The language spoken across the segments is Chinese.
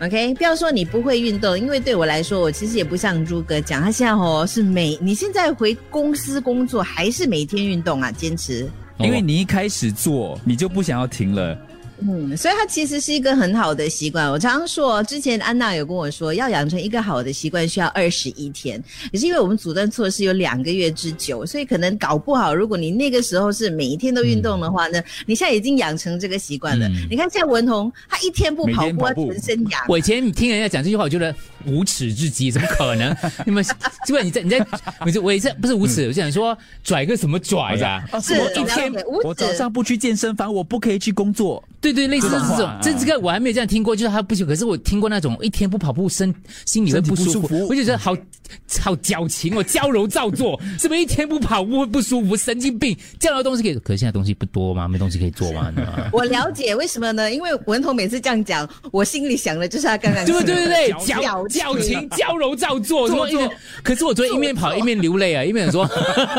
OK，不要说你不会运动，因为对我来说，我其实也不像朱哥讲，他现在哦是每你现在回公司工作还是每天运动啊，坚持。因为你一开始做，你就不想要停了。嗯，所以它其实是一个很好的习惯。我常常说，之前安娜有跟我说，要养成一个好的习惯需要二十一天，也是因为我们阻断措施有两个月之久，所以可能搞不好，如果你那个时候是每一天都运动的话呢，你现在已经养成这个习惯了。你看，现在文彤他一天不跑步，全身痒。我以前听人家讲这句话，我觉得无耻至极，怎么可能？你们就问你在你在，我就我也是不是无耻，我就想说拽个什么拽呀？是一天我早上不去健身房，我不可以去工作。对对，类似这种，这这个我还没有这样听过，就是他不行。可是我听过那种一天不跑步，身心里会不舒服，我就觉得好好矫情哦，矫揉造作，是不是一天不跑步会不舒服？神经病，这样的东西可以，可是现在东西不多嘛？没东西可以做嘛？我了解为什么呢？因为文彤每次这样讲，我心里想的就是他刚刚对对对对，矫矫情，矫揉造作，做做。可是我昨天一面跑一面流泪啊，一面说，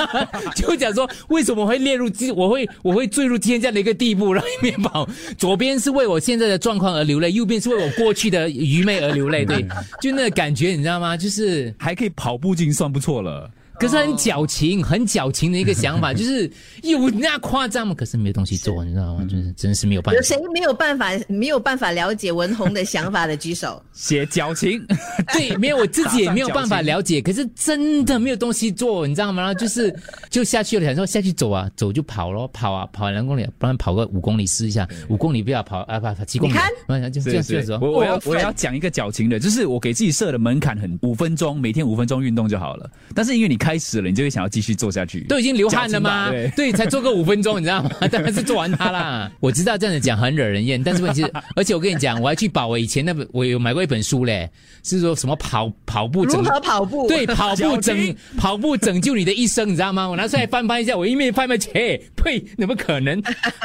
就讲说为什么会列入今，我会我会坠入今天这样的一个地步，然后一面跑。左边是为我现在的状况而流泪，右边是为我过去的愚昧而流泪。对，就那个感觉，你知道吗？就是还可以跑步，已经算不错了。可是很矫情，很矫情的一个想法，就是有那夸张吗？可是没有东西做，你知道吗？就是真是没有办法。有谁没有办法没有办法了解文红的想法的举手？写矫情，对，没有我自己也没有办法了解。可是真的没有东西做，你知道吗？然后就是就下去了，想说下去走啊，走就跑咯，跑啊，跑两公里，不然跑个五公里试一下。五公里不要跑啊，跑跑七公里。你看，就这样子。我我要我要讲一个矫情的，就是我给自己设的门槛很五分钟，每天五分钟运动就好了。但是因为你开始了，你就会想要继续做下去。都已经流汗了吗？对，才做个五分钟，你知道吗？当然是做完它啦。我知道这样子讲很惹人厌，但是问题是，而且我跟你讲，我还去保我以前那本，我有买过一本书嘞，是说什么跑跑步如何跑步？对，跑步拯跑步拯救你的一生，你知道吗？我拿出来翻翻一下，我一面翻翻，切，呸，怎么可能？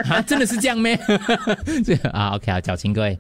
啊，真的是这样咩？啊，OK 啊，矫情各位。